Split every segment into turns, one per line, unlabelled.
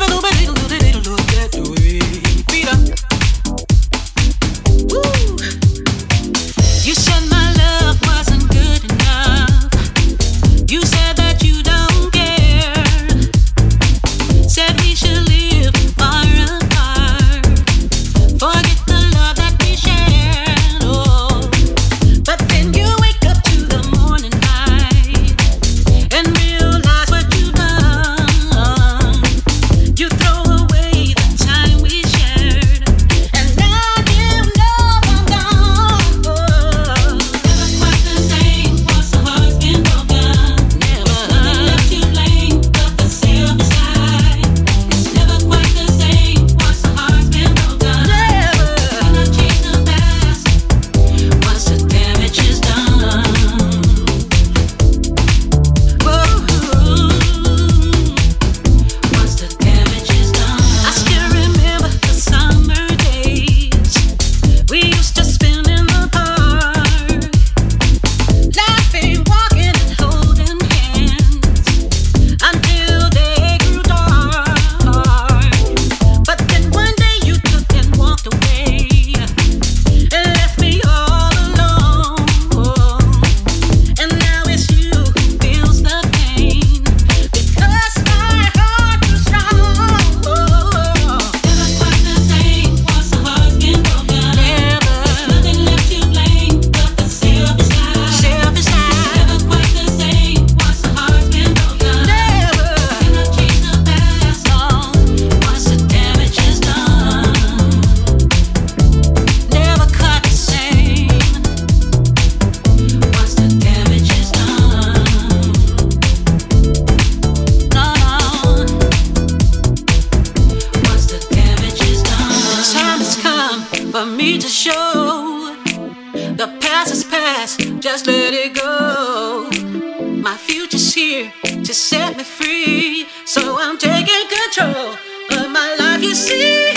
Little bit, little bit, little bit, little bit, little bit. do, free, so I'm taking control of my life. You see.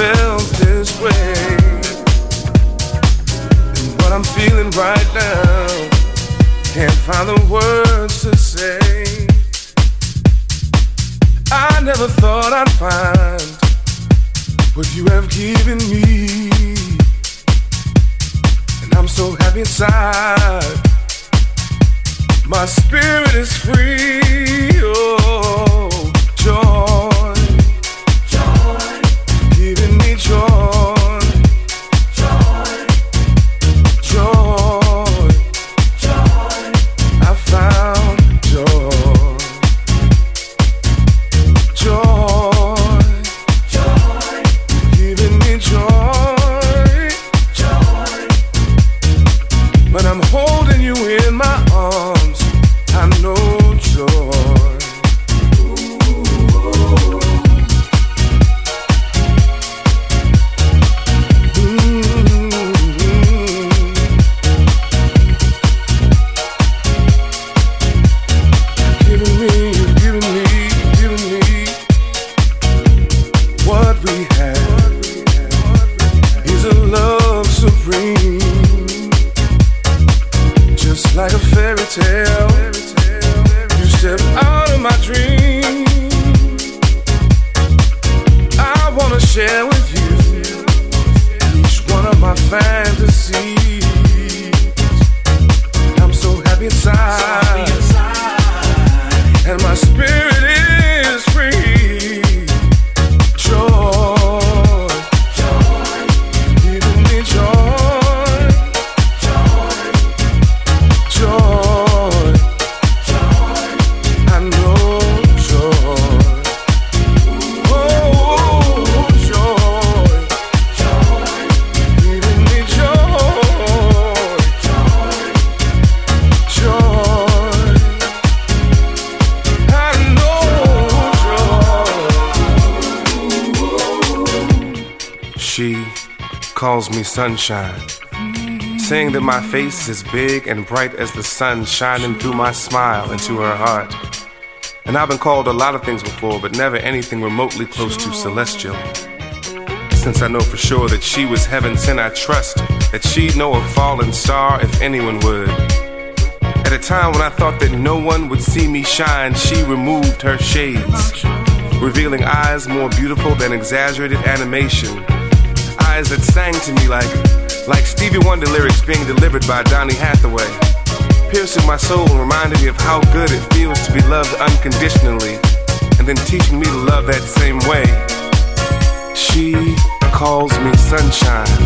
Felt this way. And what I'm feeling right now, can't find the words to say. I never thought I'd find what you have given me. And I'm so happy inside. My spirit is free. Oh, joy. Sunshine, saying that my face is big and bright as the sun shining through my smile into her heart. And I've been called a lot of things before, but never anything remotely close to celestial. Since I know for sure that she was heaven sent, I trust that she'd know a fallen star if anyone would. At a time when I thought that no one would see me shine, she removed her shades, revealing eyes more beautiful than exaggerated animation eyes that sang to me like, like Stevie Wonder lyrics being delivered by Donny Hathaway, piercing my soul and reminding me of how good it feels to be loved unconditionally, and then teaching me to love that same way. She calls me sunshine,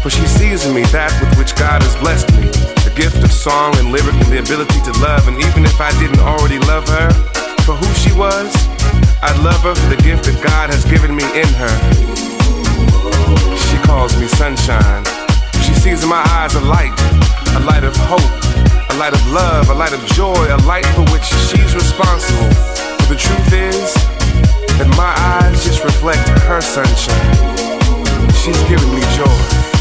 for she sees in me that with which God has blessed me, the gift of song and lyric and the ability to love, and even if I didn't already love her for who she was, I'd love her for the gift that God has given me in her calls me sunshine. She sees in my eyes a light, a light of hope, a light of love, a light of joy, a light for which she's responsible. But the truth is that my eyes just reflect her sunshine. She's giving me joy.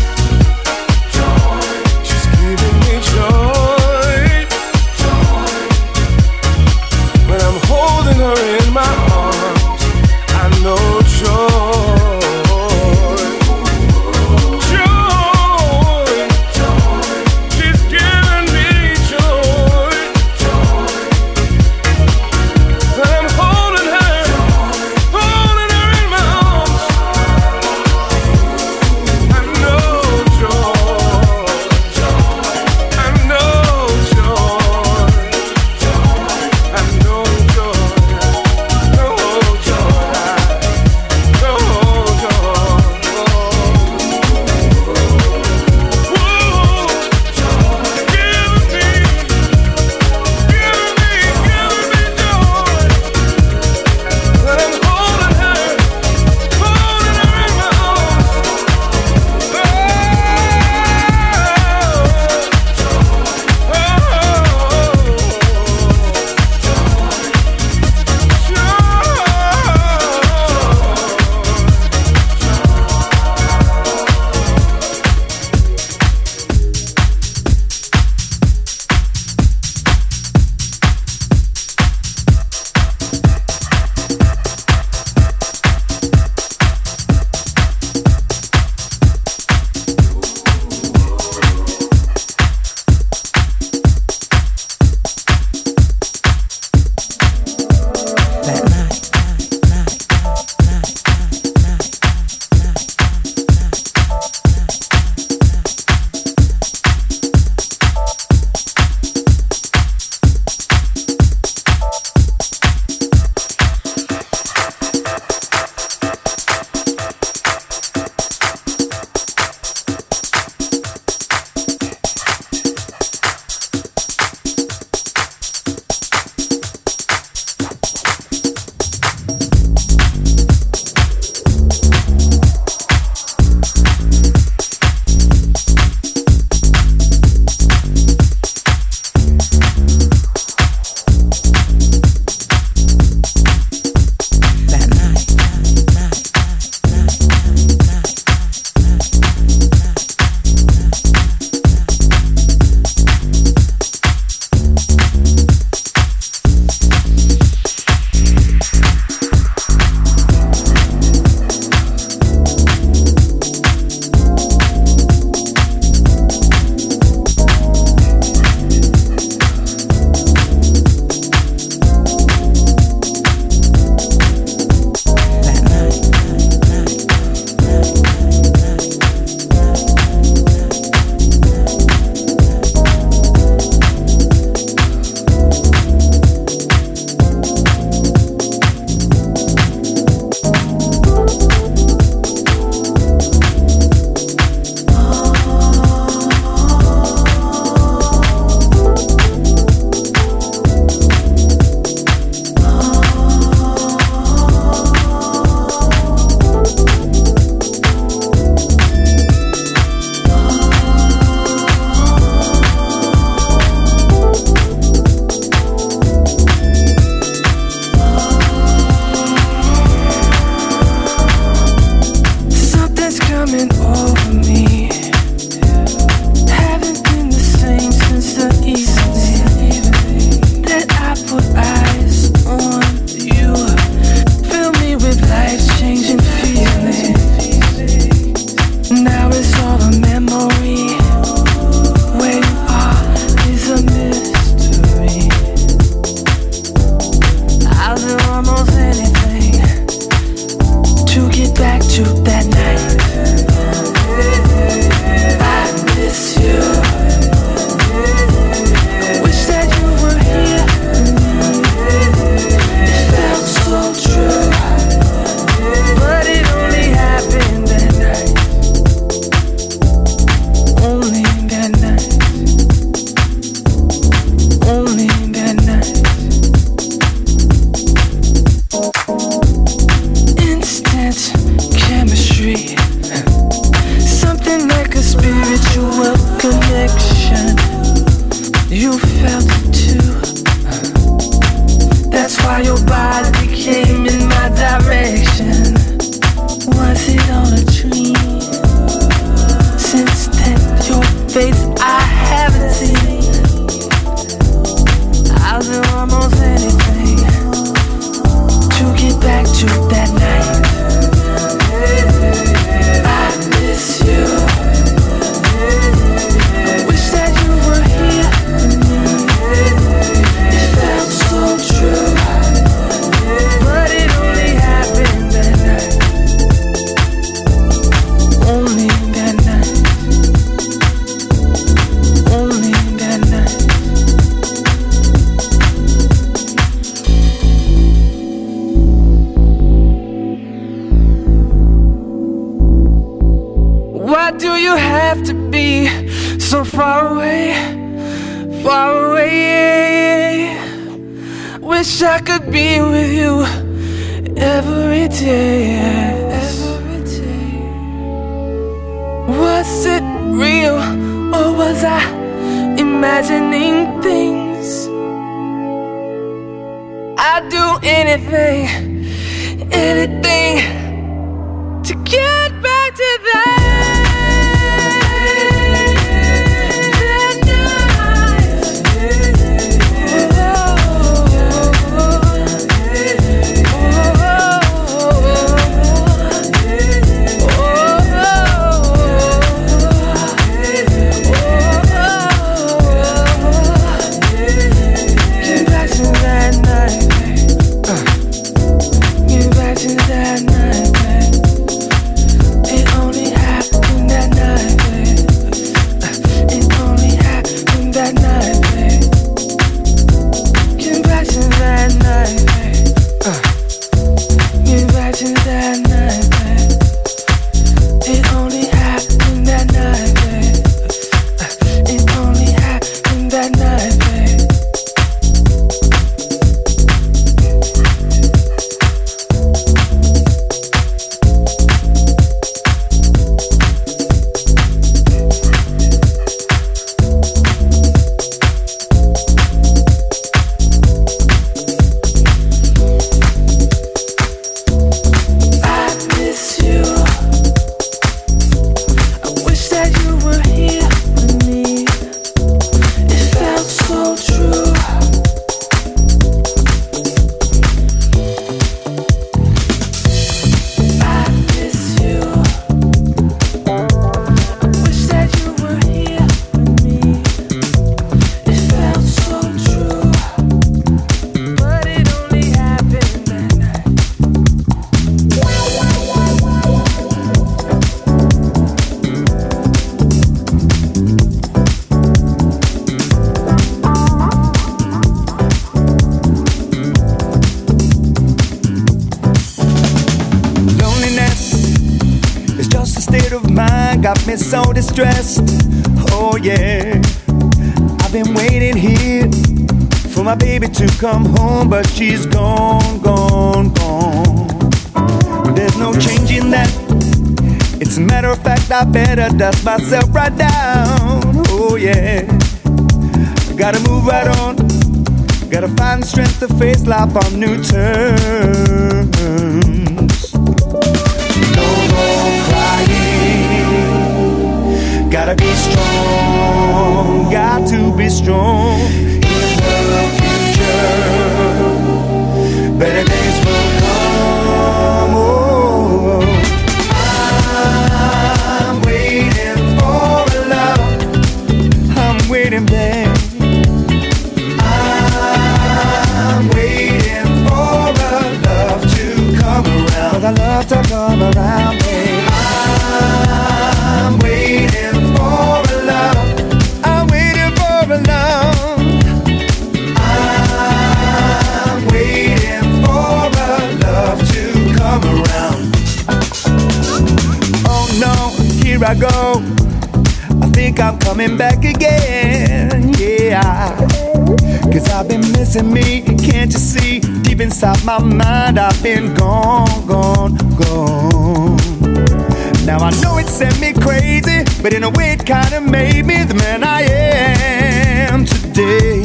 Come home, but she's gone, gone, gone. There's no changing that. It's a matter of fact, I better dust myself right down. Oh, yeah. Gotta move right on. Gotta find strength to face life on new terms. No more crying. Gotta be strong. Got to be strong Inside my mind, I've been gone, gone, gone. Now I know it sent me crazy, but in a way it kinda made me the man I am today.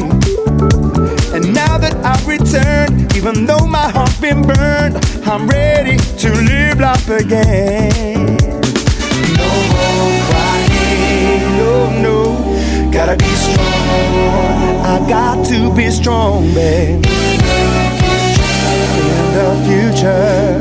And now that I've returned, even though my heart's been burned, I'm ready to live life again. No more crying, no, no, gotta be strong. I got to be strong, babe. Future,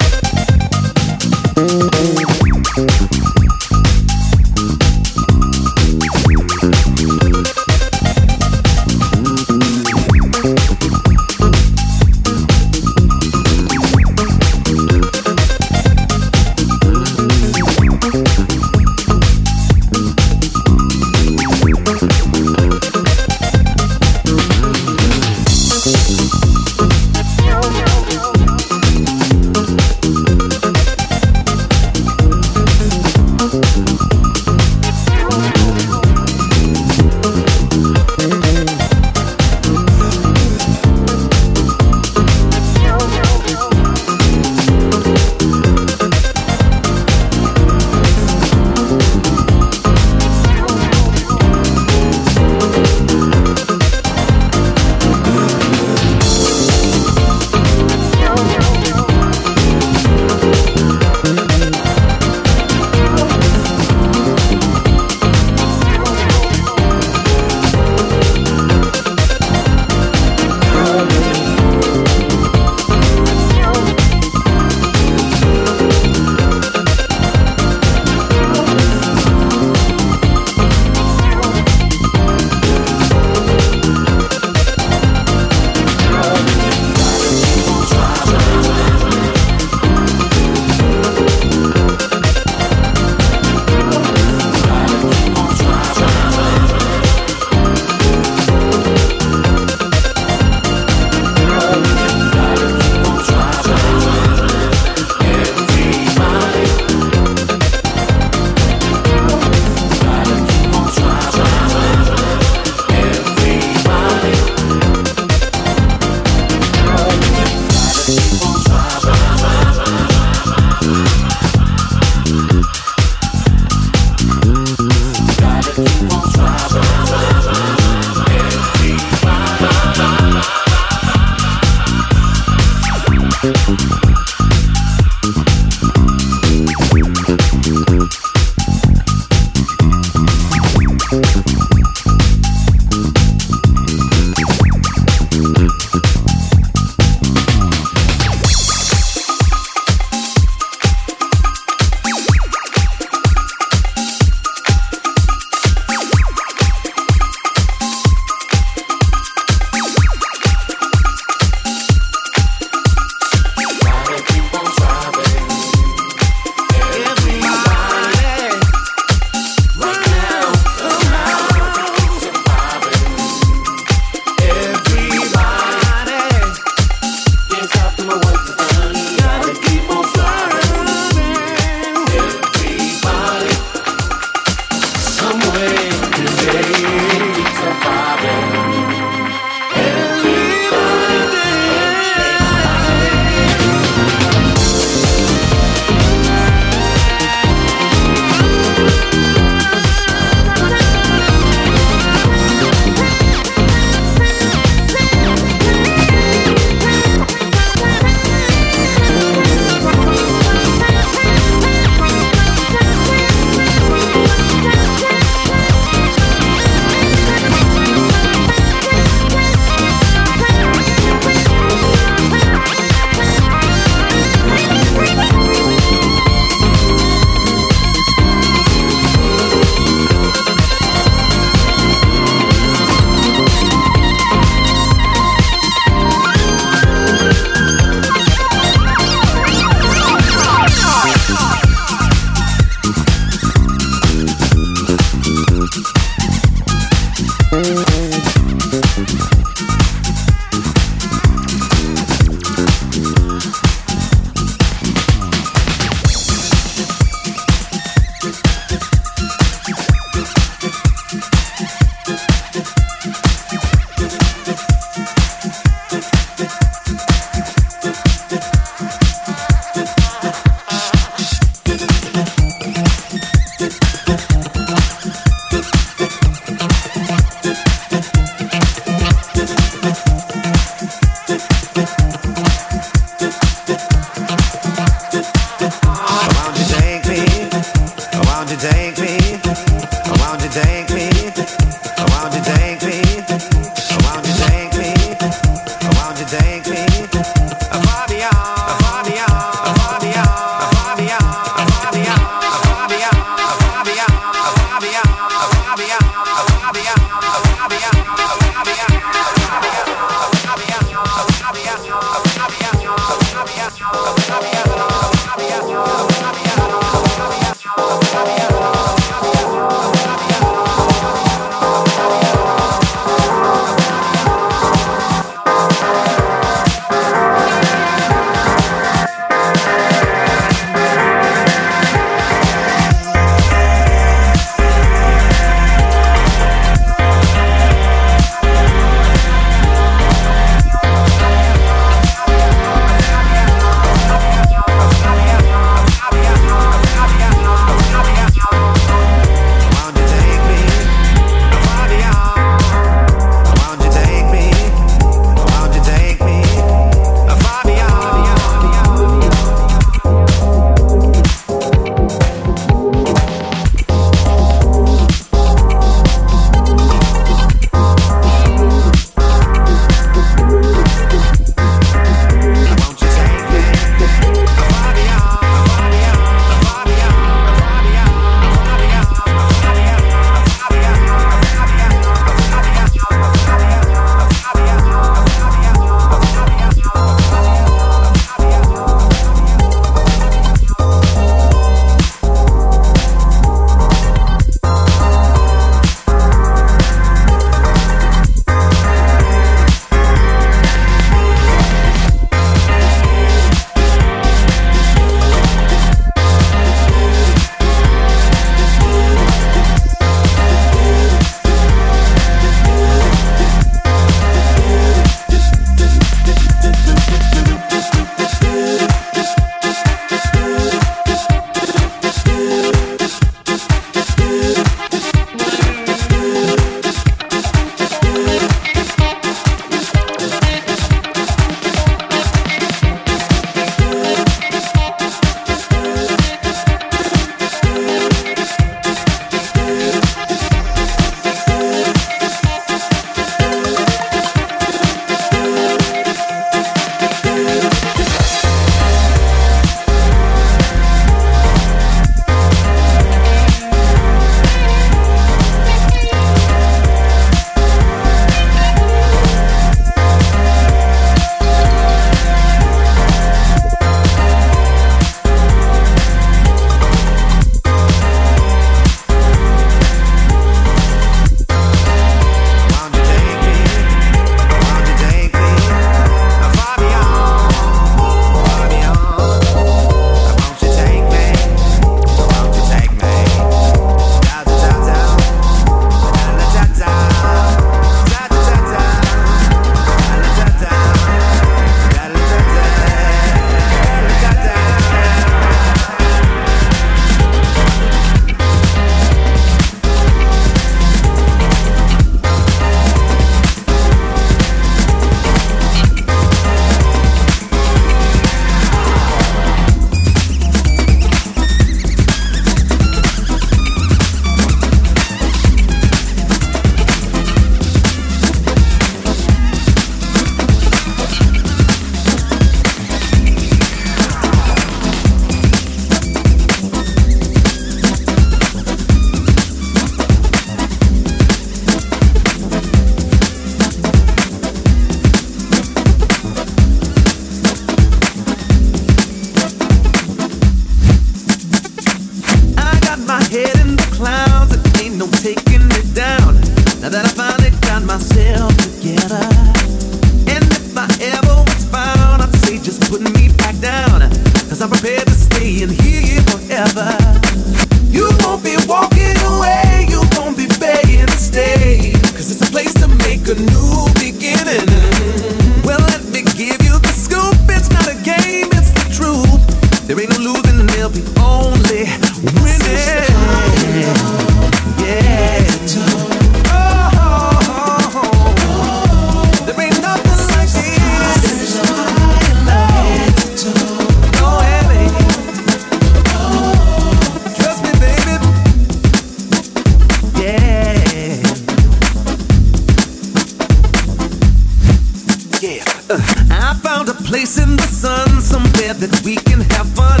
Yeah, uh, I found a place in the sun, somewhere that we can have fun.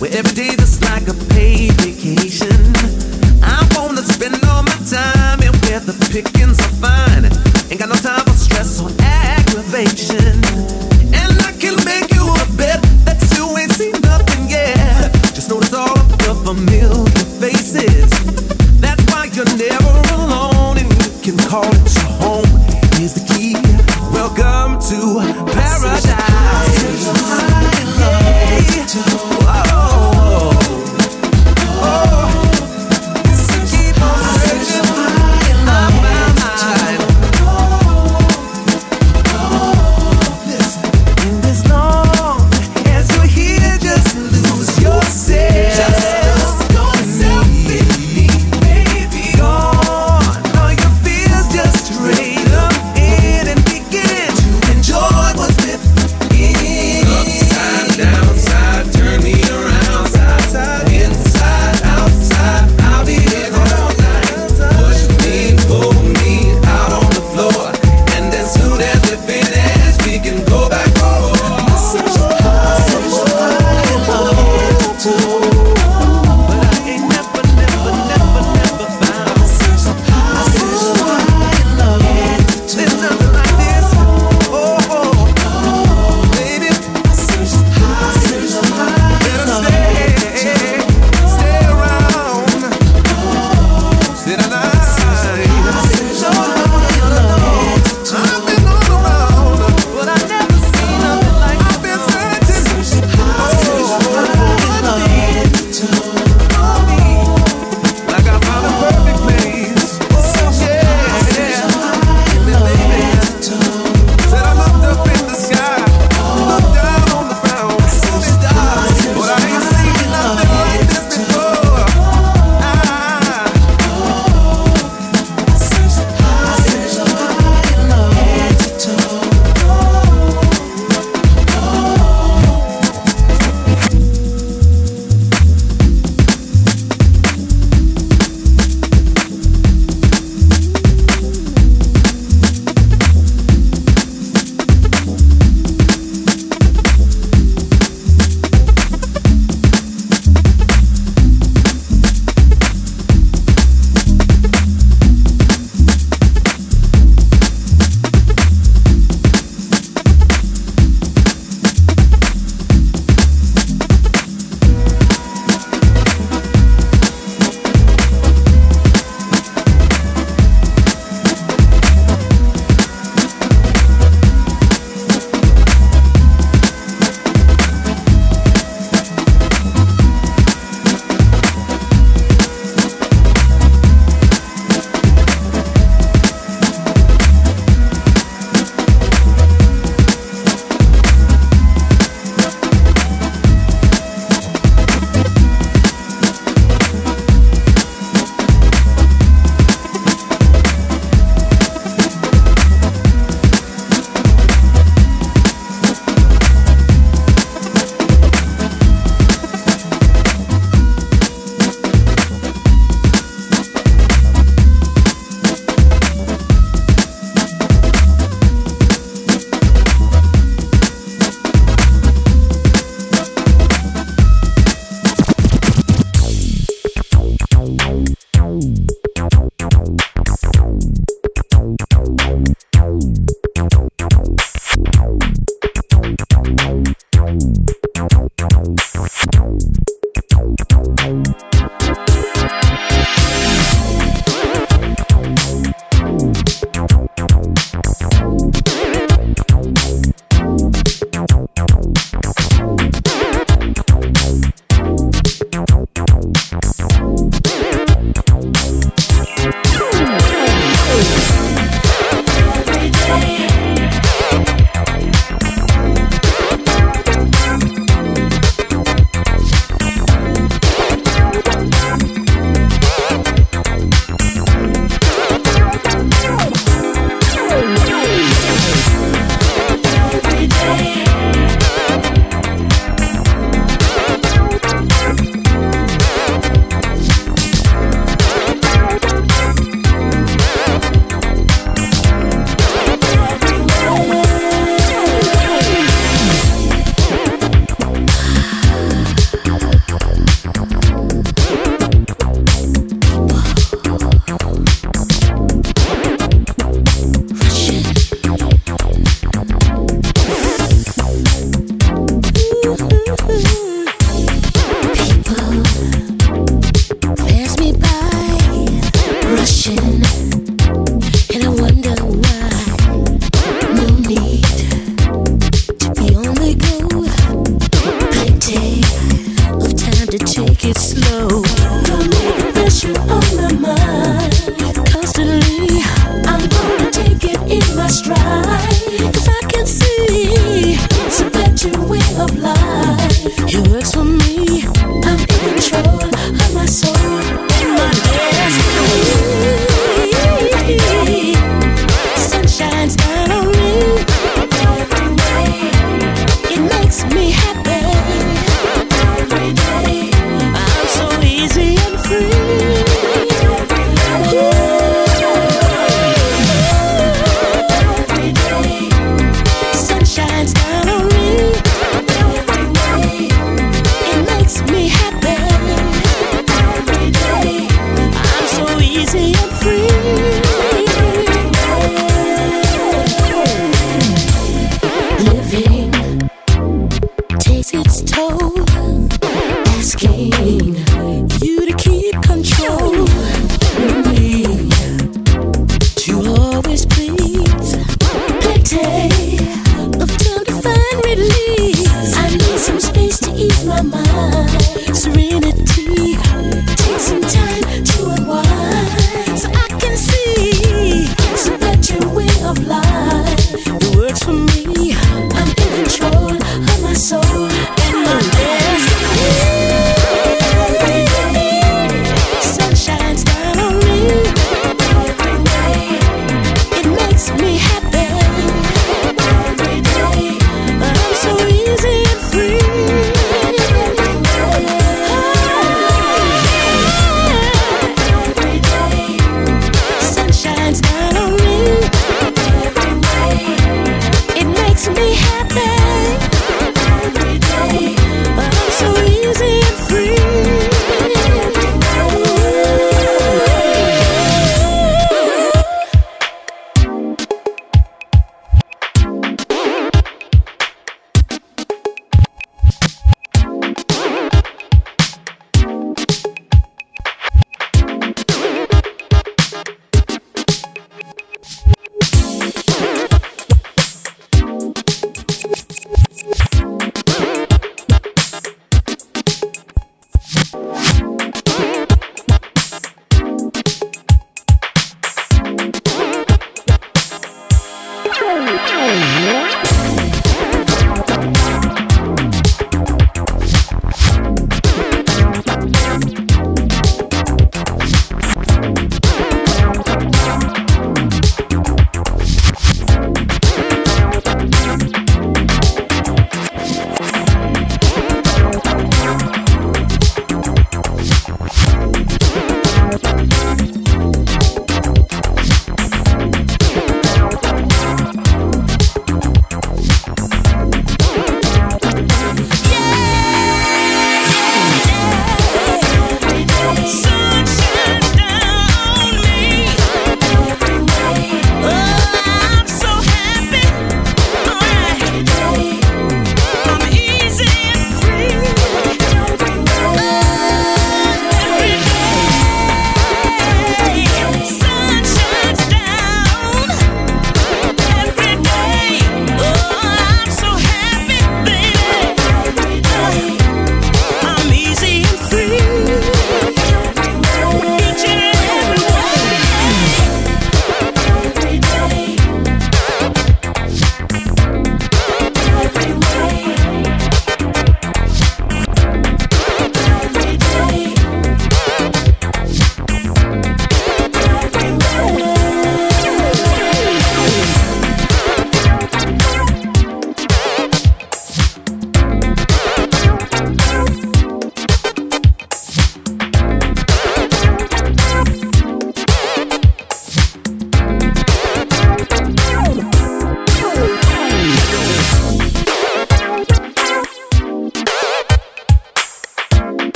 Where every day is like a paid vacation. I wanna spend all my time and where the pickings are fine. Ain't got no time for stress or aggravation.